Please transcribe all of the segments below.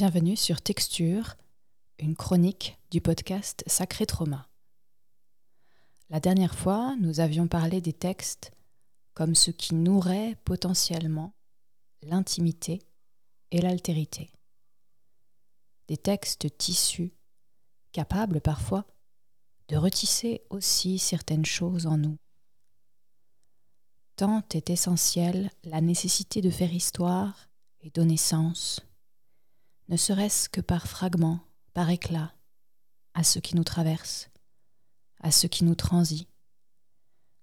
Bienvenue sur Texture, une chronique du podcast Sacré Trauma. La dernière fois, nous avions parlé des textes comme ce qui nourrait potentiellement l'intimité et l'altérité. Des textes tissus, capables parfois de retisser aussi certaines choses en nous. Tant est essentielle la nécessité de faire histoire et donner sens, ne serait-ce que par fragments, par éclats, à ce qui nous traverse, à ce qui nous transit,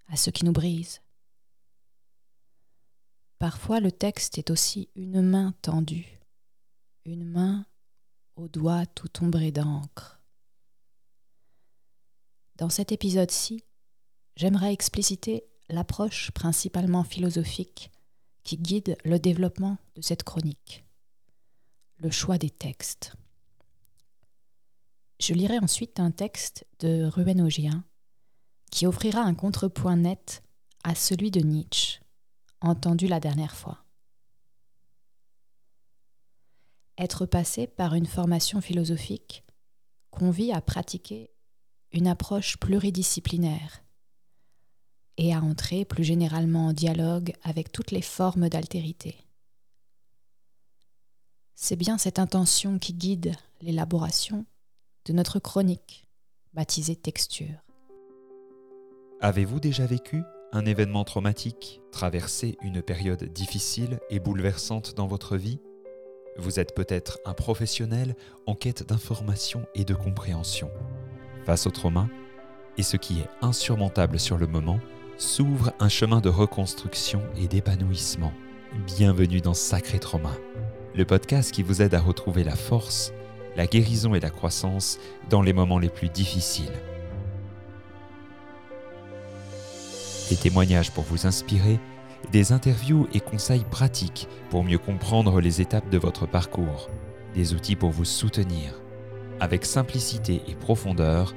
à ce qui nous brise. Parfois le texte est aussi une main tendue, une main aux doigts tout ombrés d'encre. Dans cet épisode-ci, j'aimerais expliciter l'approche principalement philosophique qui guide le développement de cette chronique, choix des textes. Je lirai ensuite un texte de Ruben Ogien qui offrira un contrepoint net à celui de Nietzsche, entendu la dernière fois. Être passé par une formation philosophique convie à pratiquer une approche pluridisciplinaire et à entrer plus généralement en dialogue avec toutes les formes d'altérité. C'est bien cette intention qui guide l'élaboration de notre chronique, baptisée Texture. Avez-vous déjà vécu un événement traumatique, traversé une période difficile et bouleversante dans votre vie? Vous êtes peut-être un professionnel en quête d'information et de compréhension face au trauma, et ce qui est insurmontable sur le moment, s'ouvre un chemin de reconstruction et d'épanouissement. Bienvenue dans Sacré Trauma, le podcast qui vous aide à retrouver la force, la guérison et la croissance dans les moments les plus difficiles. Des témoignages pour vous inspirer, des interviews et conseils pratiques pour mieux comprendre les étapes de votre parcours, des outils pour vous soutenir avec simplicité et profondeur,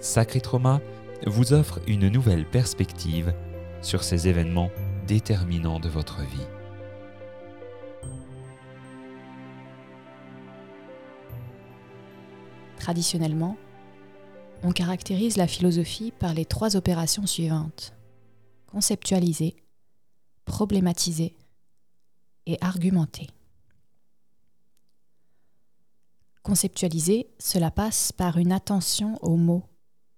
Sacré Trauma vous offre une nouvelle perspective sur ces événements déterminants de votre vie. Traditionnellement, on caractérise la philosophie par les trois opérations suivantes. Conceptualiser, problématiser et argumenter. Conceptualiser, cela passe par une attention aux mots,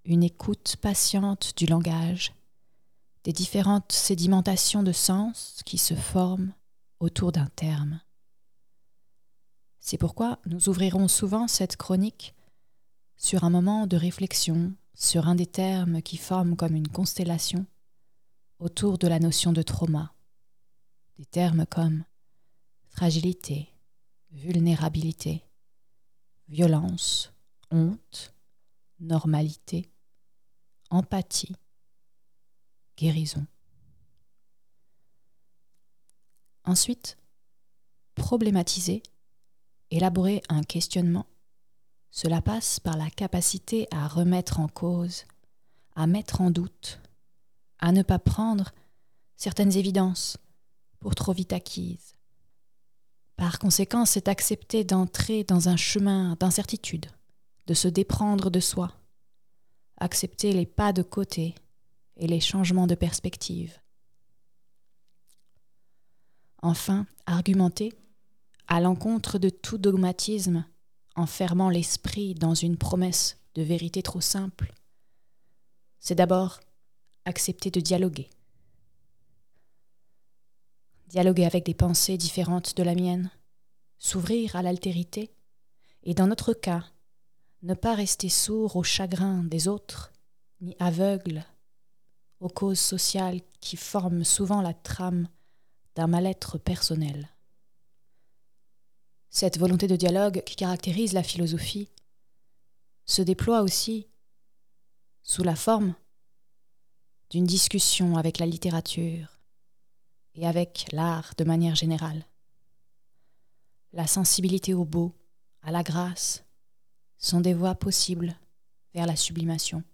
une écoute patiente du langage, des différentes sédimentations de sens qui se forment autour d'un terme. C'est pourquoi nous ouvrirons souvent cette chronique sur un moment de réflexion sur un des termes qui forment comme une constellation autour de la notion de trauma. Des termes comme fragilité, vulnérabilité, violence, honte, normalité, empathie, guérison. Ensuite, problématiser, élaborer un questionnement, cela passe par la capacité à remettre en cause, à mettre en doute, à ne pas prendre certaines évidences pour trop vite acquises. Par conséquent, c'est accepter d'entrer dans un chemin d'incertitude, de se déprendre de soi, accepter les pas de côté et les changements de perspective. Enfin, argumenter à l'encontre de tout dogmatisme, en fermant l'esprit dans une promesse de vérité trop simple, c'est d'abord accepter de dialoguer dialoguer avec des pensées différentes de la mienne, s'ouvrir à l'altérité, et dans notre cas, ne pas rester sourd au chagrin des autres, ni aveugle aux causes sociales qui forment souvent la trame d'un mal-être personnel. Cette volonté de dialogue qui caractérise la philosophie se déploie aussi sous la forme d'une discussion avec la littérature, et avec l'art de manière générale. La sensibilité au beau, à la grâce, sont des voies possibles vers la sublimation.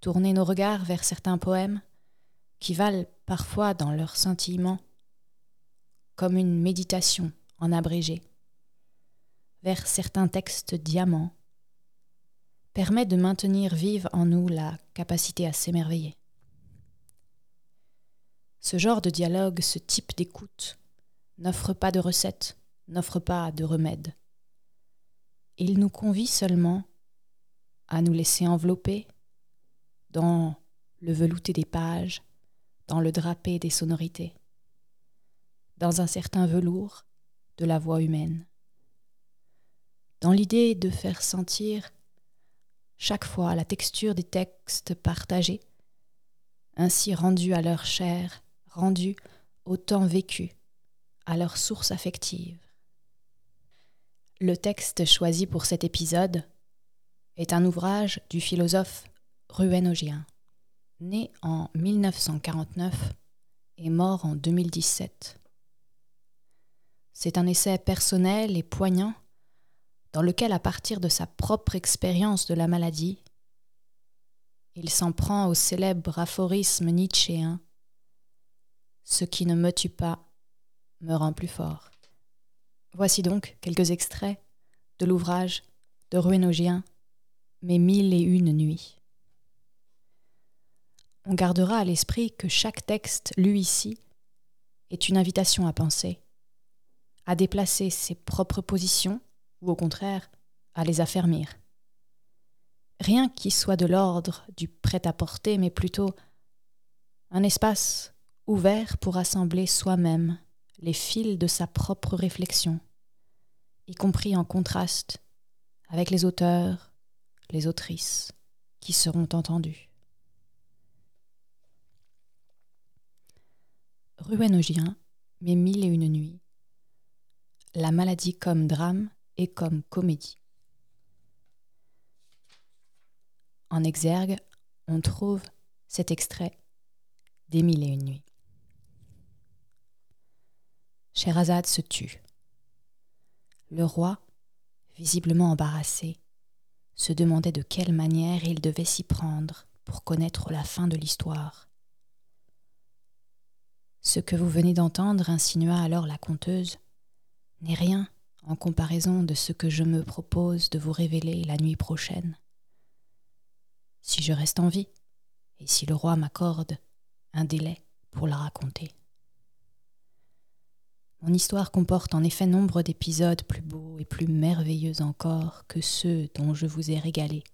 Tourner nos regards vers certains poèmes qui valent parfois dans leur scintillement comme une méditation en abrégé vers certains textes diamants, permet de maintenir vive en nous la capacité à s'émerveiller. Ce genre de dialogue, ce type d'écoute, n'offre pas de recette, n'offre pas de remède. Il nous convie seulement à nous laisser envelopper dans le velouté des pages, dans le drapé des sonorités, dans un certain velours de la voix humaine, dans l'idée de faire sentir chaque fois la texture des textes partagés, ainsi rendus à leur chair, rendus au temps vécu, à leur source affective. Le texte choisi pour cet épisode est un ouvrage du philosophe Ruenogien, né en 1949 et mort en 2017. C'est un essai personnel et poignant dans lequel, à partir de sa propre expérience de la maladie, il s'en prend au célèbre aphorisme nietzschéen Ce qui ne me tue pas me rend plus fort. Voici donc quelques extraits de l'ouvrage de Ruénogien, Mes mille et une nuits. On gardera à l'esprit que chaque texte lu ici est une invitation à penser, à déplacer ses propres positions ou au contraire à les affermir. Rien qui soit de l'ordre du prêt-à-porter, mais plutôt un espace ouvert pour assembler soi-même les fils de sa propre réflexion, y compris en contraste avec les auteurs, les autrices qui seront entendus. Ruenogien, Mes mille et une nuits. La maladie comme drame et comme comédie. En exergue, on trouve cet extrait des mille et une nuits. Sherazade se tue. Le roi, visiblement embarrassé, se demandait de quelle manière il devait s'y prendre pour connaître la fin de l'histoire. Ce que vous venez d'entendre, insinua alors la conteuse, n'est rien en comparaison de ce que je me propose de vous révéler la nuit prochaine. Si je reste en vie, et si le roi m'accorde un délai pour la raconter. Mon histoire comporte en effet nombre d'épisodes plus beaux et plus merveilleux encore que ceux dont je vous ai régalé.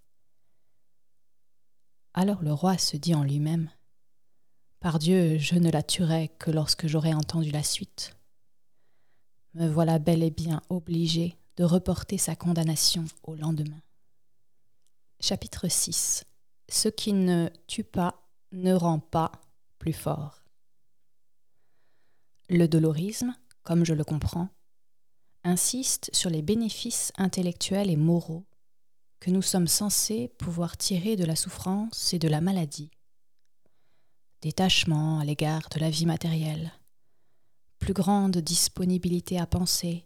Alors le roi se dit en lui-même Par Dieu, je ne la tuerai que lorsque j'aurai entendu la suite. Me voilà bel et bien obligé de reporter sa condamnation au lendemain. Chapitre 6 Ce qui ne tue pas ne rend pas plus fort. Le dolorisme comme je le comprends, insiste sur les bénéfices intellectuels et moraux que nous sommes censés pouvoir tirer de la souffrance et de la maladie. Détachement à l'égard de la vie matérielle, plus grande disponibilité à penser,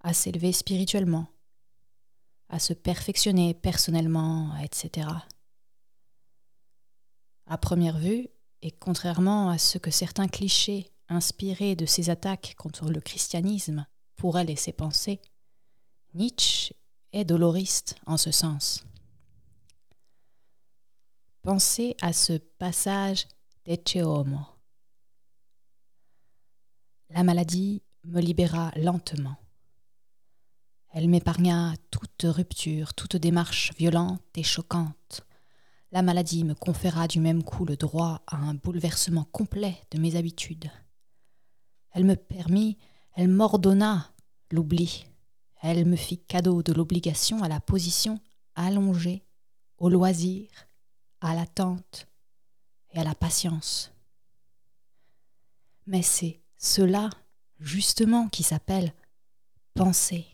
à s'élever spirituellement, à se perfectionner personnellement, etc. À première vue, et contrairement à ce que certains clichés inspiré de ses attaques contre le christianisme, pourrait laisser penser, Nietzsche est doloriste en ce sens. Pensez à ce passage d'Ecce. La maladie me libéra lentement. Elle m'épargna toute rupture, toute démarche violente et choquante. La maladie me conféra du même coup le droit à un bouleversement complet de mes habitudes. Elle me permit, elle m'ordonna l'oubli. Elle me fit cadeau de l'obligation à la position allongée, au loisir, à l'attente et à la patience. Mais c'est cela, justement, qui s'appelle penser.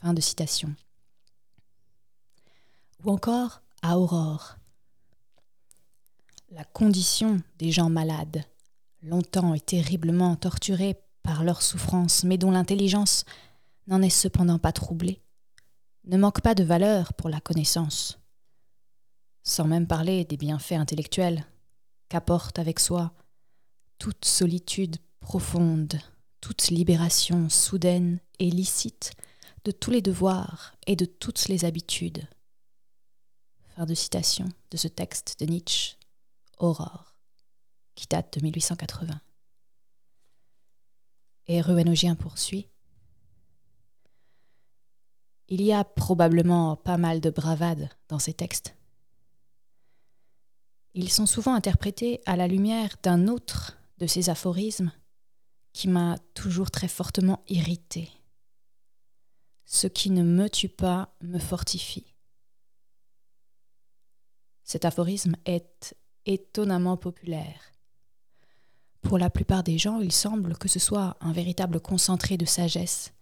Fin de citation. Ou encore à Aurore. La condition des gens malades longtemps et terriblement torturés par leur souffrance, mais dont l'intelligence n'en est cependant pas troublée, ne manque pas de valeur pour la connaissance. Sans même parler des bienfaits intellectuels qu'apporte avec soi toute solitude profonde, toute libération soudaine et licite, de tous les devoirs et de toutes les habitudes. Fin de citation de ce texte de Nietzsche, Aurore, qui date de 1880. Et Ruenogien poursuit. Il y a probablement pas mal de bravade dans ces textes. Ils sont souvent interprétés à la lumière d'un autre de ces aphorismes qui m'a toujours très fortement irrité. Ce qui ne me tue pas me fortifie. Cet aphorisme est étonnamment populaire. Pour la plupart des gens, il semble que ce soit un véritable concentré de sagesse,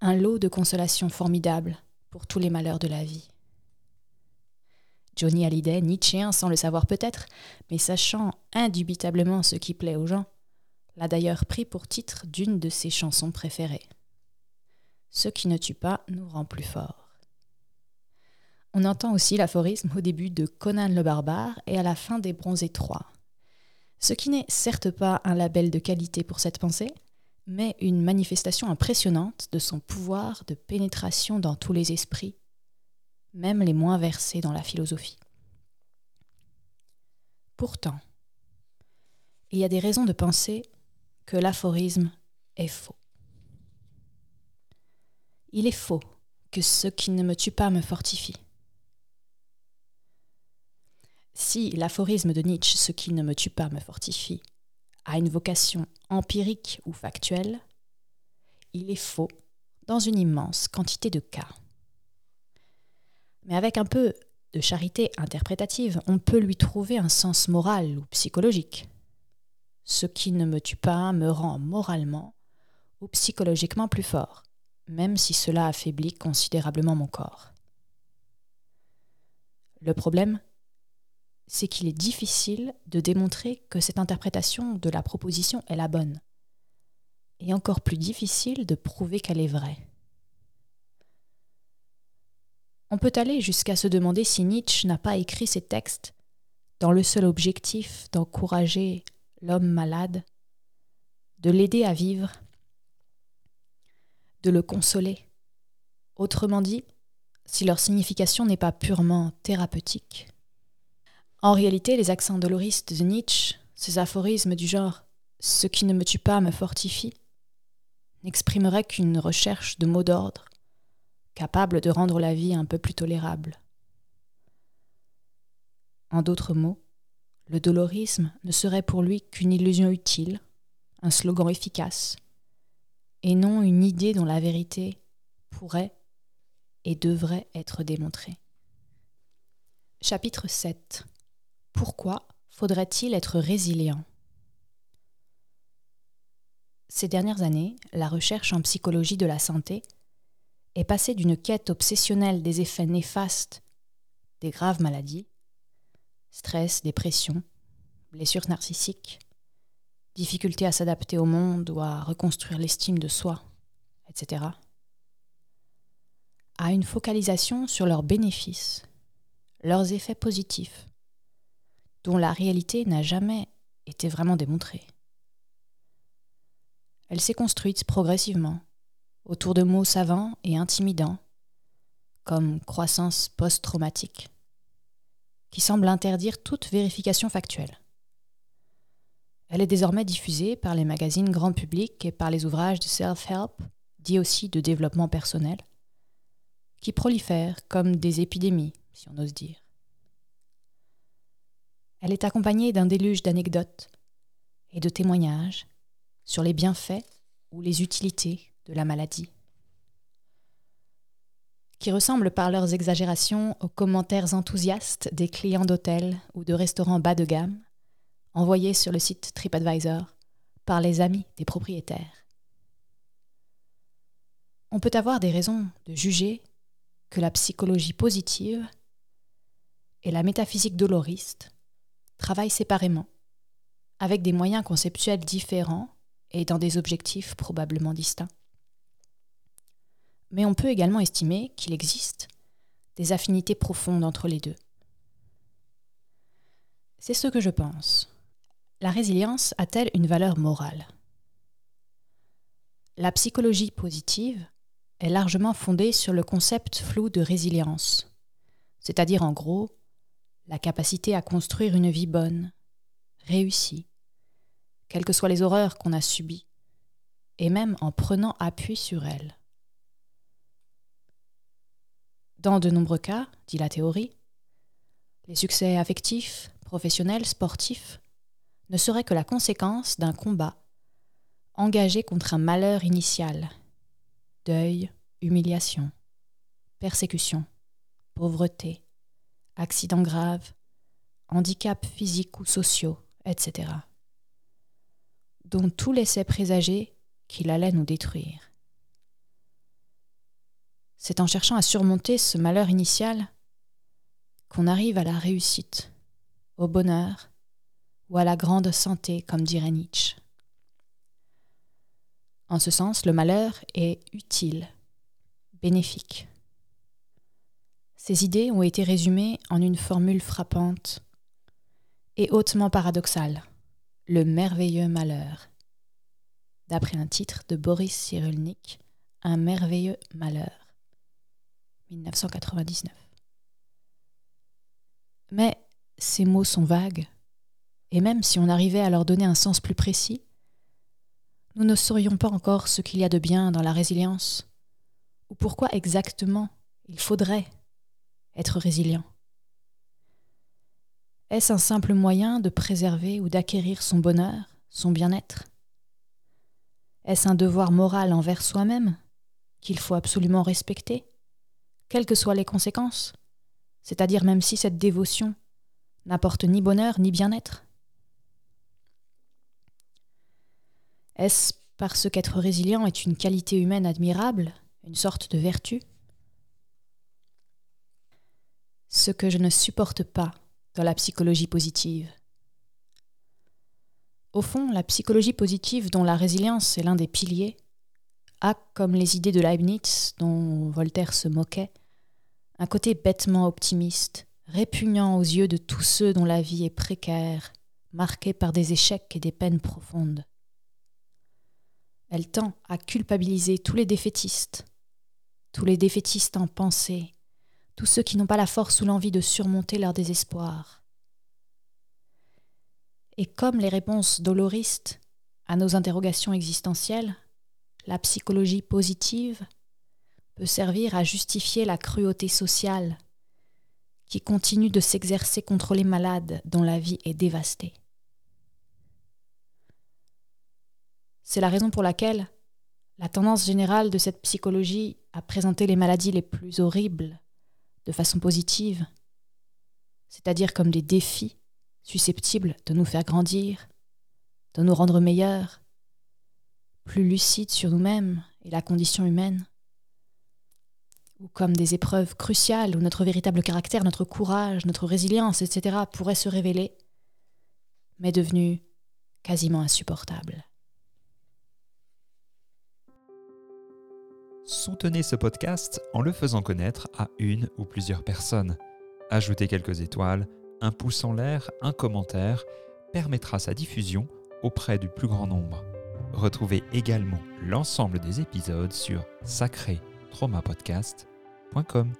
un lot de consolation formidable pour tous les malheurs de la vie. Johnny Hallyday, Nietzschéen sans le savoir peut-être, mais sachant indubitablement ce qui plaît aux gens, l'a d'ailleurs pris pour titre d'une de ses chansons préférées. Ce qui ne tue pas nous rend plus forts. On entend aussi l'aphorisme au début de Conan le barbare et à la fin des Bronzés III. Ce qui n'est certes pas un label de qualité pour cette pensée, mais une manifestation impressionnante de son pouvoir de pénétration dans tous les esprits, même les moins versés dans la philosophie. Pourtant, il y a des raisons de penser que l'aphorisme est faux. Il est faux que ce qui ne me tue pas me fortifie. Si l'aphorisme de Nietzsche, ce qui ne me tue pas me fortifie, a une vocation empirique ou factuelle, il est faux dans une immense quantité de cas. Mais avec un peu de charité interprétative, on peut lui trouver un sens moral ou psychologique. Ce qui ne me tue pas me rend moralement ou psychologiquement plus fort, même si cela affaiblit considérablement mon corps. Le problème, c'est qu'il est difficile de démontrer que cette interprétation de la proposition est la bonne, et encore plus difficile de prouver qu'elle est vraie. On peut aller jusqu'à se demander si Nietzsche n'a pas écrit ces textes dans le seul objectif d'encourager l'homme malade, de l'aider à vivre, de le consoler. Autrement dit, si leur signification n'est pas purement thérapeutique. En réalité, les accents doloristes de Nietzsche, ces aphorismes du genre Ce qui ne me tue pas me fortifie, n'exprimeraient qu'une recherche de mots d'ordre, capable de rendre la vie un peu plus tolérable. En d'autres mots, le dolorisme ne serait pour lui qu'une illusion utile, un slogan efficace, et non une idée dont la vérité pourrait et devrait être démontrée. Chapitre 7 Pourquoi faudrait-il être résilient? Ces dernières années, la recherche en psychologie de la santé est passée d'une quête obsessionnelle des effets néfastes des graves maladies stress, dépression, blessures narcissiques, difficulté à s'adapter au monde ou à reconstruire l'estime de soi, etc., à une focalisation sur leurs bénéfices, leurs effets positifs, dont la réalité n'a jamais été vraiment démontrée. Elle s'est construite progressivement autour de mots savants et intimidants, comme croissance post-traumatique, qui semble interdire toute vérification factuelle. Elle est désormais diffusée par les magazines grand public et par les ouvrages de self-help, dits aussi de développement personnel, qui prolifèrent comme des épidémies, si on ose dire. Elle est accompagnée d'un déluge d'anecdotes et de témoignages sur les bienfaits ou les utilités de la maladie qui ressemblent par leurs exagérations aux commentaires enthousiastes des clients d'hôtels ou de restaurants bas de gamme, envoyés sur le site TripAdvisor par les amis des propriétaires. On peut avoir des raisons de juger que la psychologie positive et la métaphysique doloriste travaillent séparément, avec des moyens conceptuels différents et dans des objectifs probablement distincts mais on peut également estimer qu'il existe des affinités profondes entre les deux. C'est ce que je pense. La résilience a-t-elle une valeur morale? La psychologie positive est largement fondée sur le concept flou de résilience, c'est-à-dire en gros la capacité à construire une vie bonne, réussie, quelles que soient les horreurs qu'on a subies, et même en prenant appui sur elles. Dans de nombreux cas, dit la théorie, les succès affectifs, professionnels, sportifs ne seraient que la conséquence d'un combat engagé contre un malheur initial deuil, humiliation, persécution, pauvreté, accidents graves, handicaps physiques ou sociaux, etc., dont tout laissait présager qu'il allait nous détruire. C'est en cherchant à surmonter ce malheur initial qu'on arrive à la réussite, au bonheur ou à la grande santé, comme dirait Nietzsche. En ce sens, le malheur est utile, bénéfique. Ces idées ont été résumées en une formule frappante et hautement paradoxale, le merveilleux malheur, d'après un titre de Boris Cyrulnik, Un merveilleux malheur, 1999. Mais ces mots sont vagues, et même si on arrivait à leur donner un sens plus précis, nous ne saurions pas encore ce qu'il y a de bien dans la résilience, ou pourquoi exactement il faudrait être résilient. Est-ce un simple moyen de préserver ou d'acquérir son bonheur, son bien-être? Est-ce un devoir moral envers soi-même qu'il faut absolument respecter, quelles que soient les conséquences, c'est-à-dire même si cette dévotion n'apporte ni bonheur ni bien-être. Est-ce parce qu'être résilient est une qualité humaine admirable, une sorte de vertu? Ce que je ne supporte pas dans la psychologie positive. Au fond, la psychologie positive dont la résilience est l'un des piliers a, comme les idées de Leibniz dont Voltaire se moquait, un côté bêtement optimiste, répugnant aux yeux de tous ceux dont la vie est précaire, marquée par des échecs et des peines profondes. Elle tend à culpabiliser tous les défaitistes, tous les défaitistes en pensée, tous ceux qui n'ont pas la force ou l'envie de surmonter leur désespoir. Et comme les réponses doloristes à nos interrogations existentielles, la psychologie positive peut servir à justifier la cruauté sociale qui continue de s'exercer contre les malades dont la vie est dévastée. C'est la raison pour laquelle la tendance générale de cette psychologie à présenter les maladies les plus horribles de façon positive, c'est-à-dire comme des défis susceptibles de nous faire grandir, de nous rendre meilleurs, plus lucides sur nous-mêmes et la condition humaine, ou comme des épreuves cruciales où notre véritable caractère, notre courage, notre résilience, etc. pourraient se révéler, mais devenus quasiment insupportables. Soutenez ce podcast en le faisant connaître à une ou plusieurs personnes. Ajoutez quelques étoiles, un pouce en l'air, un commentaire permettra sa diffusion auprès du plus grand nombre. Retrouvez également l'ensemble des épisodes sur sacré traumapodcast.com.